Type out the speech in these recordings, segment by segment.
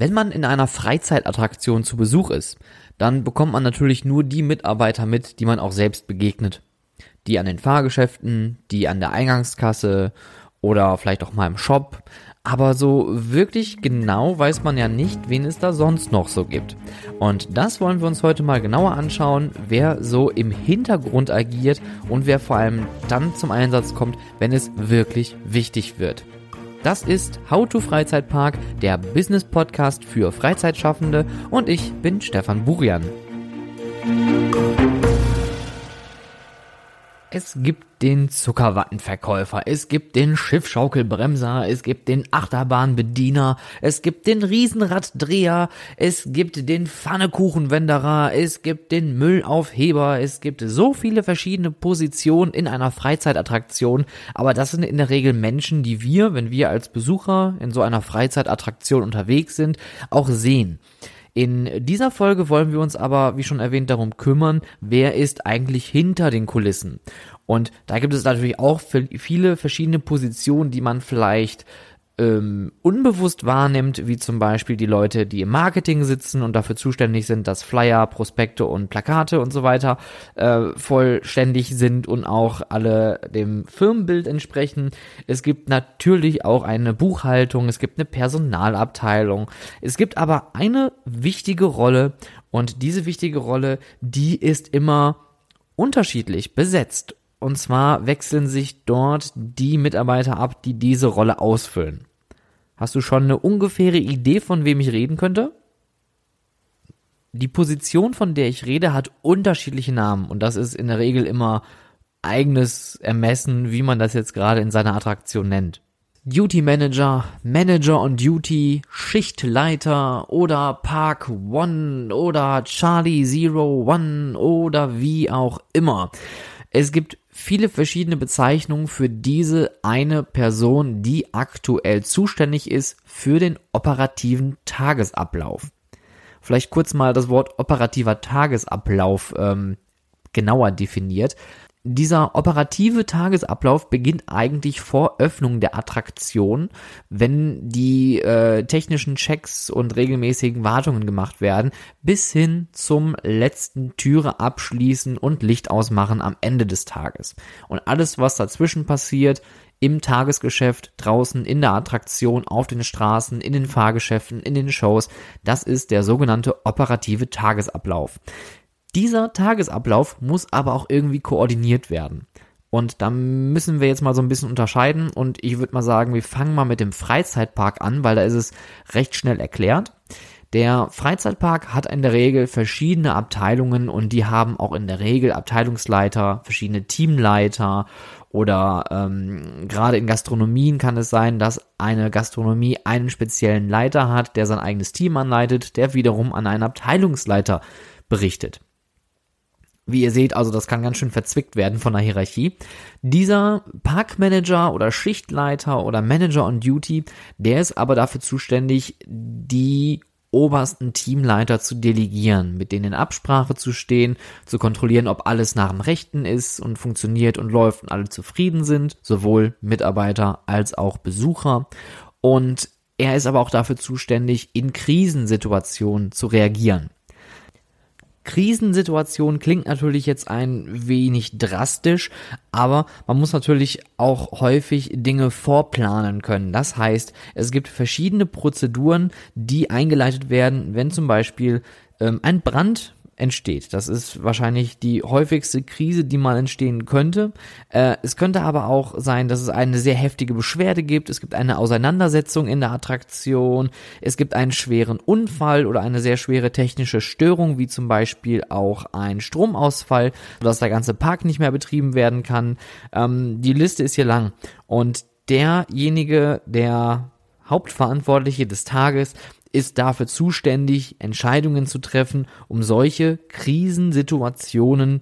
Wenn man in einer Freizeitattraktion zu Besuch ist, dann bekommt man natürlich nur die Mitarbeiter mit, die man auch selbst begegnet. Die an den Fahrgeschäften, die an der Eingangskasse oder vielleicht auch mal im Shop. Aber so wirklich genau weiß man ja nicht, wen es da sonst noch so gibt. Und das wollen wir uns heute mal genauer anschauen, wer so im Hintergrund agiert und wer vor allem dann zum Einsatz kommt, wenn es wirklich wichtig wird. Das ist How to Freizeitpark, der Business Podcast für Freizeitschaffende und ich bin Stefan Burian. Es gibt den Zuckerwattenverkäufer, es gibt den Schiffschaukelbremser, es gibt den Achterbahnbediener, es gibt den Riesenraddreher, es gibt den Pfannekuchenwenderer, es gibt den Müllaufheber, es gibt so viele verschiedene Positionen in einer Freizeitattraktion, aber das sind in der Regel Menschen, die wir, wenn wir als Besucher in so einer Freizeitattraktion unterwegs sind, auch sehen. In dieser Folge wollen wir uns aber, wie schon erwähnt, darum kümmern, wer ist eigentlich hinter den Kulissen. Und da gibt es natürlich auch viele verschiedene Positionen, die man vielleicht ähm, unbewusst wahrnimmt, wie zum Beispiel die Leute, die im Marketing sitzen und dafür zuständig sind, dass Flyer, Prospekte und Plakate und so weiter äh, vollständig sind und auch alle dem Firmenbild entsprechen. Es gibt natürlich auch eine Buchhaltung, es gibt eine Personalabteilung. Es gibt aber eine wichtige Rolle und diese wichtige Rolle, die ist immer unterschiedlich besetzt. Und zwar wechseln sich dort die Mitarbeiter ab, die diese Rolle ausfüllen. Hast du schon eine ungefähre Idee, von wem ich reden könnte? Die Position, von der ich rede, hat unterschiedliche Namen und das ist in der Regel immer eigenes Ermessen, wie man das jetzt gerade in seiner Attraktion nennt. Duty Manager, Manager on Duty, Schichtleiter oder Park One oder Charlie Zero One oder wie auch immer. Es gibt viele verschiedene Bezeichnungen für diese eine Person, die aktuell zuständig ist für den operativen Tagesablauf. Vielleicht kurz mal das Wort operativer Tagesablauf ähm, genauer definiert. Dieser operative Tagesablauf beginnt eigentlich vor Öffnung der Attraktion, wenn die äh, technischen Checks und regelmäßigen Wartungen gemacht werden, bis hin zum letzten Türe abschließen und Licht ausmachen am Ende des Tages. Und alles, was dazwischen passiert, im Tagesgeschäft, draußen in der Attraktion, auf den Straßen, in den Fahrgeschäften, in den Shows, das ist der sogenannte operative Tagesablauf. Dieser Tagesablauf muss aber auch irgendwie koordiniert werden. Und da müssen wir jetzt mal so ein bisschen unterscheiden und ich würde mal sagen, wir fangen mal mit dem Freizeitpark an, weil da ist es recht schnell erklärt. Der Freizeitpark hat in der Regel verschiedene Abteilungen und die haben auch in der Regel Abteilungsleiter, verschiedene Teamleiter oder ähm, gerade in Gastronomien kann es sein, dass eine Gastronomie einen speziellen Leiter hat, der sein eigenes Team anleitet, der wiederum an einen Abteilungsleiter berichtet. Wie ihr seht, also das kann ganz schön verzwickt werden von der Hierarchie. Dieser Parkmanager oder Schichtleiter oder Manager on Duty, der ist aber dafür zuständig, die obersten Teamleiter zu delegieren, mit denen in Absprache zu stehen, zu kontrollieren, ob alles nach dem Rechten ist und funktioniert und läuft und alle zufrieden sind, sowohl Mitarbeiter als auch Besucher. Und er ist aber auch dafür zuständig, in Krisensituationen zu reagieren. Krisensituation klingt natürlich jetzt ein wenig drastisch, aber man muss natürlich auch häufig Dinge vorplanen können. Das heißt, es gibt verschiedene Prozeduren, die eingeleitet werden, wenn zum Beispiel ähm, ein Brand entsteht. Das ist wahrscheinlich die häufigste Krise, die mal entstehen könnte. Äh, es könnte aber auch sein, dass es eine sehr heftige Beschwerde gibt. Es gibt eine Auseinandersetzung in der Attraktion. Es gibt einen schweren Unfall oder eine sehr schwere technische Störung, wie zum Beispiel auch ein Stromausfall, sodass der ganze Park nicht mehr betrieben werden kann. Ähm, die Liste ist hier lang. Und derjenige, der Hauptverantwortliche des Tages ist dafür zuständig, Entscheidungen zu treffen, um solche Krisensituationen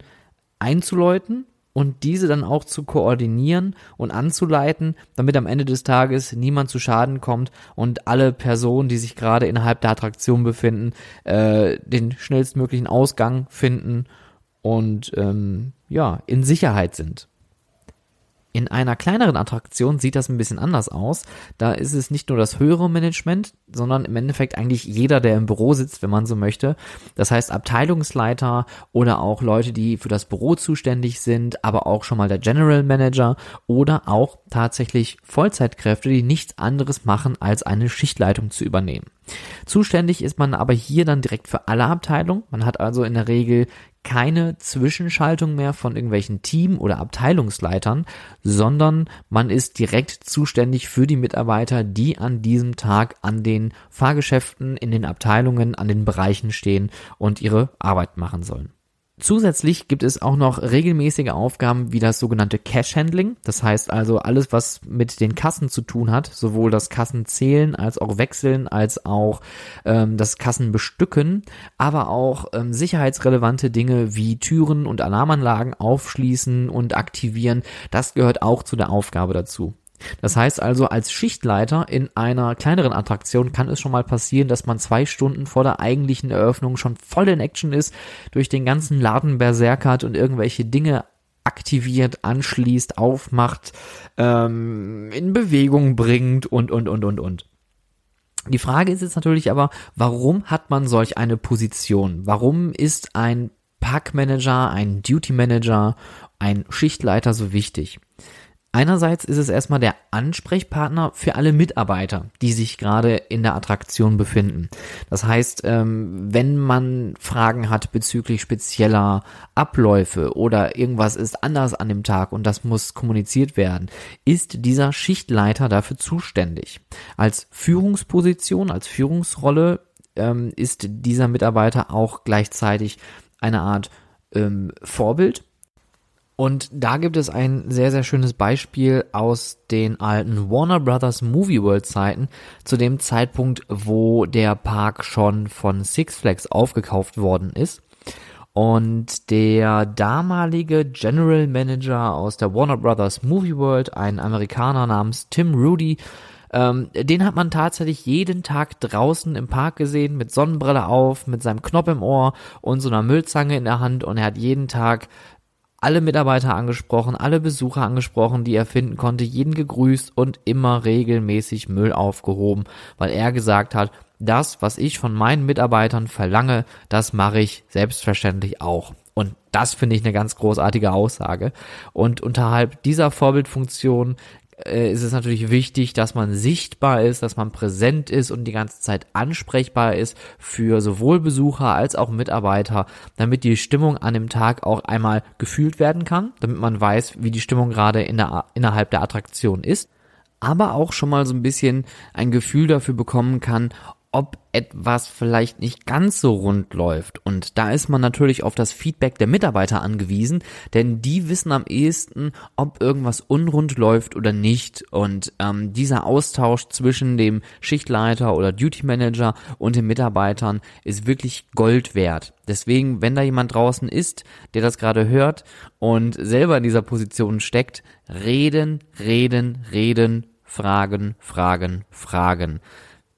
einzuläuten und diese dann auch zu koordinieren und anzuleiten, damit am Ende des Tages niemand zu Schaden kommt und alle Personen, die sich gerade innerhalb der Attraktion befinden, äh, den schnellstmöglichen Ausgang finden und ähm, ja in Sicherheit sind. In einer kleineren Attraktion sieht das ein bisschen anders aus. Da ist es nicht nur das höhere Management, sondern im Endeffekt eigentlich jeder, der im Büro sitzt, wenn man so möchte. Das heißt Abteilungsleiter oder auch Leute, die für das Büro zuständig sind, aber auch schon mal der General Manager oder auch tatsächlich Vollzeitkräfte, die nichts anderes machen, als eine Schichtleitung zu übernehmen. Zuständig ist man aber hier dann direkt für alle Abteilungen. Man hat also in der Regel keine Zwischenschaltung mehr von irgendwelchen Team- oder Abteilungsleitern, sondern man ist direkt zuständig für die Mitarbeiter, die an diesem Tag an den Fahrgeschäften, in den Abteilungen, an den Bereichen stehen und ihre Arbeit machen sollen. Zusätzlich gibt es auch noch regelmäßige Aufgaben wie das sogenannte Cash Handling. Das heißt also alles, was mit den Kassen zu tun hat, sowohl das Kassenzählen als auch Wechseln, als auch ähm, das Kassenbestücken, aber auch ähm, sicherheitsrelevante Dinge wie Türen und Alarmanlagen aufschließen und aktivieren. Das gehört auch zu der Aufgabe dazu. Das heißt also, als Schichtleiter in einer kleineren Attraktion kann es schon mal passieren, dass man zwei Stunden vor der eigentlichen Eröffnung schon voll in Action ist, durch den ganzen Laden berserkert und irgendwelche Dinge aktiviert, anschließt, aufmacht, ähm, in Bewegung bringt und, und, und, und, und. Die Frage ist jetzt natürlich aber, warum hat man solch eine Position? Warum ist ein Parkmanager, ein Duty Manager, ein Schichtleiter so wichtig? Einerseits ist es erstmal der Ansprechpartner für alle Mitarbeiter, die sich gerade in der Attraktion befinden. Das heißt, ähm, wenn man Fragen hat bezüglich spezieller Abläufe oder irgendwas ist anders an dem Tag und das muss kommuniziert werden, ist dieser Schichtleiter dafür zuständig. Als Führungsposition, als Führungsrolle ähm, ist dieser Mitarbeiter auch gleichzeitig eine Art ähm, Vorbild und da gibt es ein sehr, sehr schönes Beispiel aus den alten Warner Brothers Movie World Zeiten, zu dem Zeitpunkt, wo der Park schon von Six Flags aufgekauft worden ist. Und der damalige General Manager aus der Warner Brothers Movie World, ein Amerikaner namens Tim Rudy, ähm, den hat man tatsächlich jeden Tag draußen im Park gesehen, mit Sonnenbrille auf, mit seinem Knopf im Ohr und so einer Müllzange in der Hand und er hat jeden Tag alle Mitarbeiter angesprochen, alle Besucher angesprochen, die er finden konnte, jeden gegrüßt und immer regelmäßig Müll aufgehoben, weil er gesagt hat, das, was ich von meinen Mitarbeitern verlange, das mache ich selbstverständlich auch. Und das finde ich eine ganz großartige Aussage. Und unterhalb dieser Vorbildfunktion äh, ist es natürlich wichtig, dass man sichtbar ist, dass man präsent ist und die ganze Zeit ansprechbar ist für sowohl Besucher als auch Mitarbeiter, damit die Stimmung an dem Tag auch einmal gefühlt werden kann, damit man weiß, wie die Stimmung gerade in der, innerhalb der Attraktion ist aber auch schon mal so ein bisschen ein Gefühl dafür bekommen kann, ob etwas vielleicht nicht ganz so rund läuft. Und da ist man natürlich auf das Feedback der Mitarbeiter angewiesen, denn die wissen am ehesten, ob irgendwas unrund läuft oder nicht. Und ähm, dieser Austausch zwischen dem Schichtleiter oder Duty Manager und den Mitarbeitern ist wirklich Gold wert. Deswegen, wenn da jemand draußen ist, der das gerade hört und selber in dieser Position steckt, reden, reden, reden, fragen, fragen, fragen.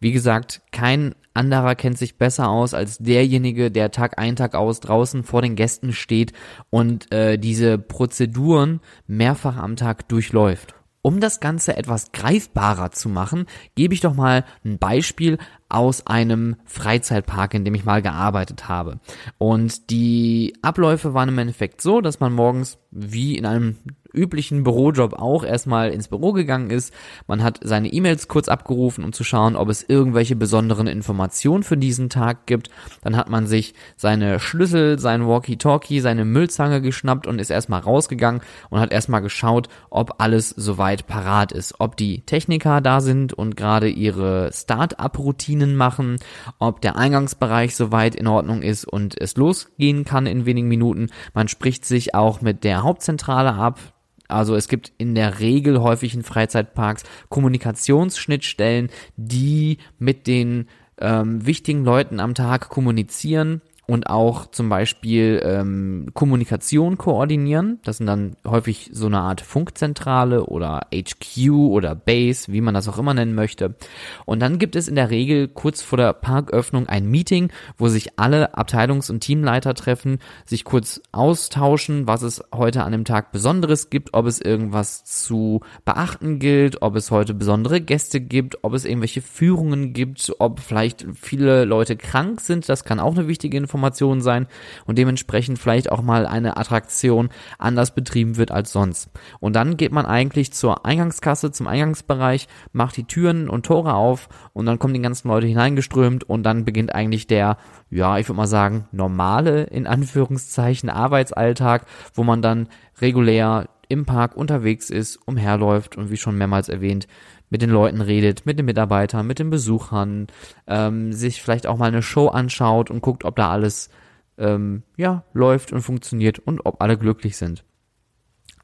Wie gesagt, kein anderer kennt sich besser aus als derjenige, der Tag ein, Tag aus draußen vor den Gästen steht und äh, diese Prozeduren mehrfach am Tag durchläuft. Um das Ganze etwas greifbarer zu machen, gebe ich doch mal ein Beispiel aus einem Freizeitpark, in dem ich mal gearbeitet habe. Und die Abläufe waren im Endeffekt so, dass man morgens wie in einem üblichen Bürojob auch erstmal ins Büro gegangen ist. Man hat seine E-Mails kurz abgerufen, um zu schauen, ob es irgendwelche besonderen Informationen für diesen Tag gibt. Dann hat man sich seine Schlüssel, sein Walkie-Talkie, seine Müllzange geschnappt und ist erstmal rausgegangen und hat erstmal geschaut, ob alles soweit parat ist. Ob die Techniker da sind und gerade ihre Start-up-Routinen machen, ob der Eingangsbereich soweit in Ordnung ist und es losgehen kann in wenigen Minuten. Man spricht sich auch mit der Hauptzentrale ab, also es gibt in der Regel häufig in Freizeitparks Kommunikationsschnittstellen, die mit den ähm, wichtigen Leuten am Tag kommunizieren und auch zum Beispiel ähm, Kommunikation koordinieren. Das sind dann häufig so eine Art Funkzentrale oder HQ oder Base, wie man das auch immer nennen möchte. Und dann gibt es in der Regel kurz vor der Parköffnung ein Meeting, wo sich alle Abteilungs- und Teamleiter treffen, sich kurz austauschen, was es heute an dem Tag Besonderes gibt, ob es irgendwas zu beachten gilt, ob es heute besondere Gäste gibt, ob es irgendwelche Führungen gibt, ob vielleicht viele Leute krank sind. Das kann auch eine wichtige Information Informationen sein und dementsprechend vielleicht auch mal eine Attraktion anders betrieben wird als sonst. Und dann geht man eigentlich zur Eingangskasse, zum Eingangsbereich, macht die Türen und Tore auf und dann kommen die ganzen Leute hineingeströmt und dann beginnt eigentlich der, ja, ich würde mal sagen, normale, in Anführungszeichen, Arbeitsalltag, wo man dann regulär im Park unterwegs ist, umherläuft und wie schon mehrmals erwähnt, mit den Leuten redet, mit den Mitarbeitern, mit den Besuchern, ähm, sich vielleicht auch mal eine Show anschaut und guckt, ob da alles ähm, ja läuft und funktioniert und ob alle glücklich sind.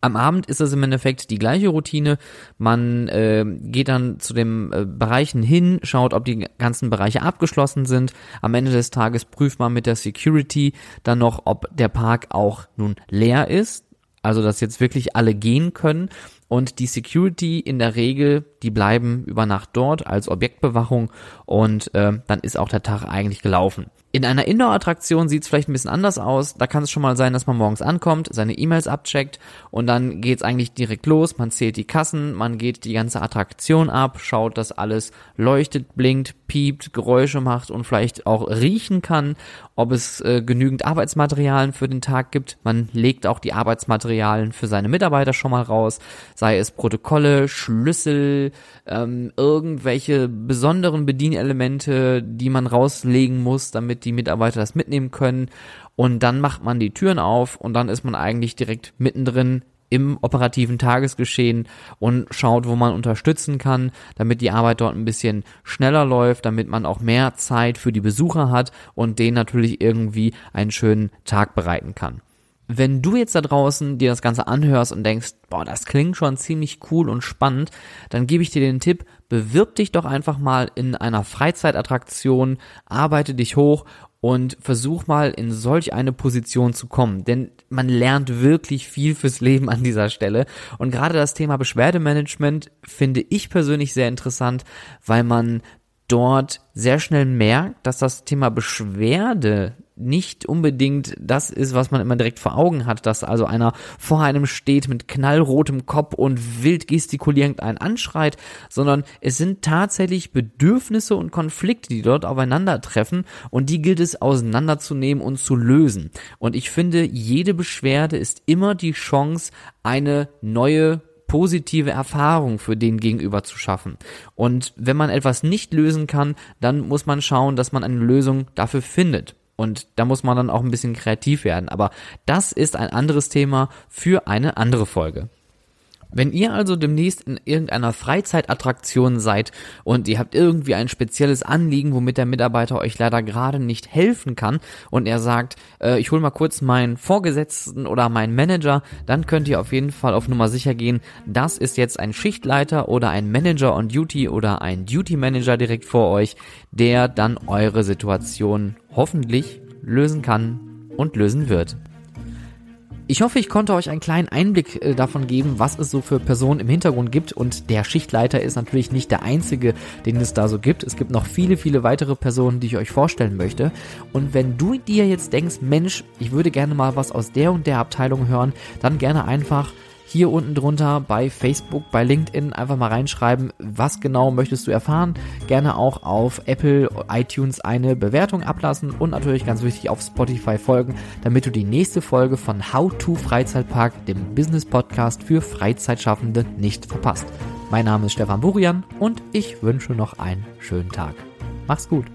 Am Abend ist es im Endeffekt die gleiche Routine. Man äh, geht dann zu den äh, Bereichen hin, schaut, ob die ganzen Bereiche abgeschlossen sind. Am Ende des Tages prüft man mit der Security dann noch, ob der Park auch nun leer ist. Also, dass jetzt wirklich alle gehen können und die Security in der Regel, die bleiben über Nacht dort als Objektbewachung und äh, dann ist auch der Tag eigentlich gelaufen. In einer Indoor-Attraktion sieht es vielleicht ein bisschen anders aus. Da kann es schon mal sein, dass man morgens ankommt, seine E-Mails abcheckt und dann geht es eigentlich direkt los. Man zählt die Kassen, man geht die ganze Attraktion ab, schaut, dass alles leuchtet, blinkt, piept, Geräusche macht und vielleicht auch riechen kann, ob es äh, genügend Arbeitsmaterialien für den Tag gibt. Man legt auch die Arbeitsmaterialien für seine Mitarbeiter schon mal raus, sei es Protokolle, Schlüssel, ähm, irgendwelche besonderen Bedienelemente, die man rauslegen muss, damit die Mitarbeiter das mitnehmen können. Und dann macht man die Türen auf und dann ist man eigentlich direkt mittendrin im operativen Tagesgeschehen und schaut, wo man unterstützen kann, damit die Arbeit dort ein bisschen schneller läuft, damit man auch mehr Zeit für die Besucher hat und denen natürlich irgendwie einen schönen Tag bereiten kann. Wenn du jetzt da draußen dir das Ganze anhörst und denkst, boah, das klingt schon ziemlich cool und spannend, dann gebe ich dir den Tipp, bewirb dich doch einfach mal in einer Freizeitattraktion, arbeite dich hoch und versuch mal in solch eine Position zu kommen, denn man lernt wirklich viel fürs Leben an dieser Stelle. Und gerade das Thema Beschwerdemanagement finde ich persönlich sehr interessant, weil man dort sehr schnell merkt, dass das Thema Beschwerde nicht unbedingt das ist, was man immer direkt vor Augen hat, dass also einer vor einem steht mit knallrotem Kopf und wild gestikulierend einen anschreit, sondern es sind tatsächlich Bedürfnisse und Konflikte, die dort aufeinandertreffen und die gilt es auseinanderzunehmen und zu lösen. Und ich finde, jede Beschwerde ist immer die Chance, eine neue positive Erfahrung für den Gegenüber zu schaffen. Und wenn man etwas nicht lösen kann, dann muss man schauen, dass man eine Lösung dafür findet. Und da muss man dann auch ein bisschen kreativ werden. Aber das ist ein anderes Thema für eine andere Folge. Wenn ihr also demnächst in irgendeiner Freizeitattraktion seid und ihr habt irgendwie ein spezielles Anliegen, womit der Mitarbeiter euch leider gerade nicht helfen kann und er sagt, äh, ich hole mal kurz meinen Vorgesetzten oder meinen Manager, dann könnt ihr auf jeden Fall auf Nummer sicher gehen, das ist jetzt ein Schichtleiter oder ein Manager on Duty oder ein Duty Manager direkt vor euch, der dann eure Situation hoffentlich lösen kann und lösen wird. Ich hoffe, ich konnte euch einen kleinen Einblick äh, davon geben, was es so für Personen im Hintergrund gibt. Und der Schichtleiter ist natürlich nicht der einzige, den es da so gibt. Es gibt noch viele, viele weitere Personen, die ich euch vorstellen möchte. Und wenn du dir jetzt denkst, Mensch, ich würde gerne mal was aus der und der Abteilung hören, dann gerne einfach hier unten drunter bei Facebook, bei LinkedIn einfach mal reinschreiben, was genau möchtest du erfahren. Gerne auch auf Apple, iTunes eine Bewertung ablassen und natürlich ganz wichtig auf Spotify folgen, damit du die nächste Folge von How to Freizeitpark, dem Business Podcast für Freizeitschaffende, nicht verpasst. Mein Name ist Stefan Burian und ich wünsche noch einen schönen Tag. Mach's gut.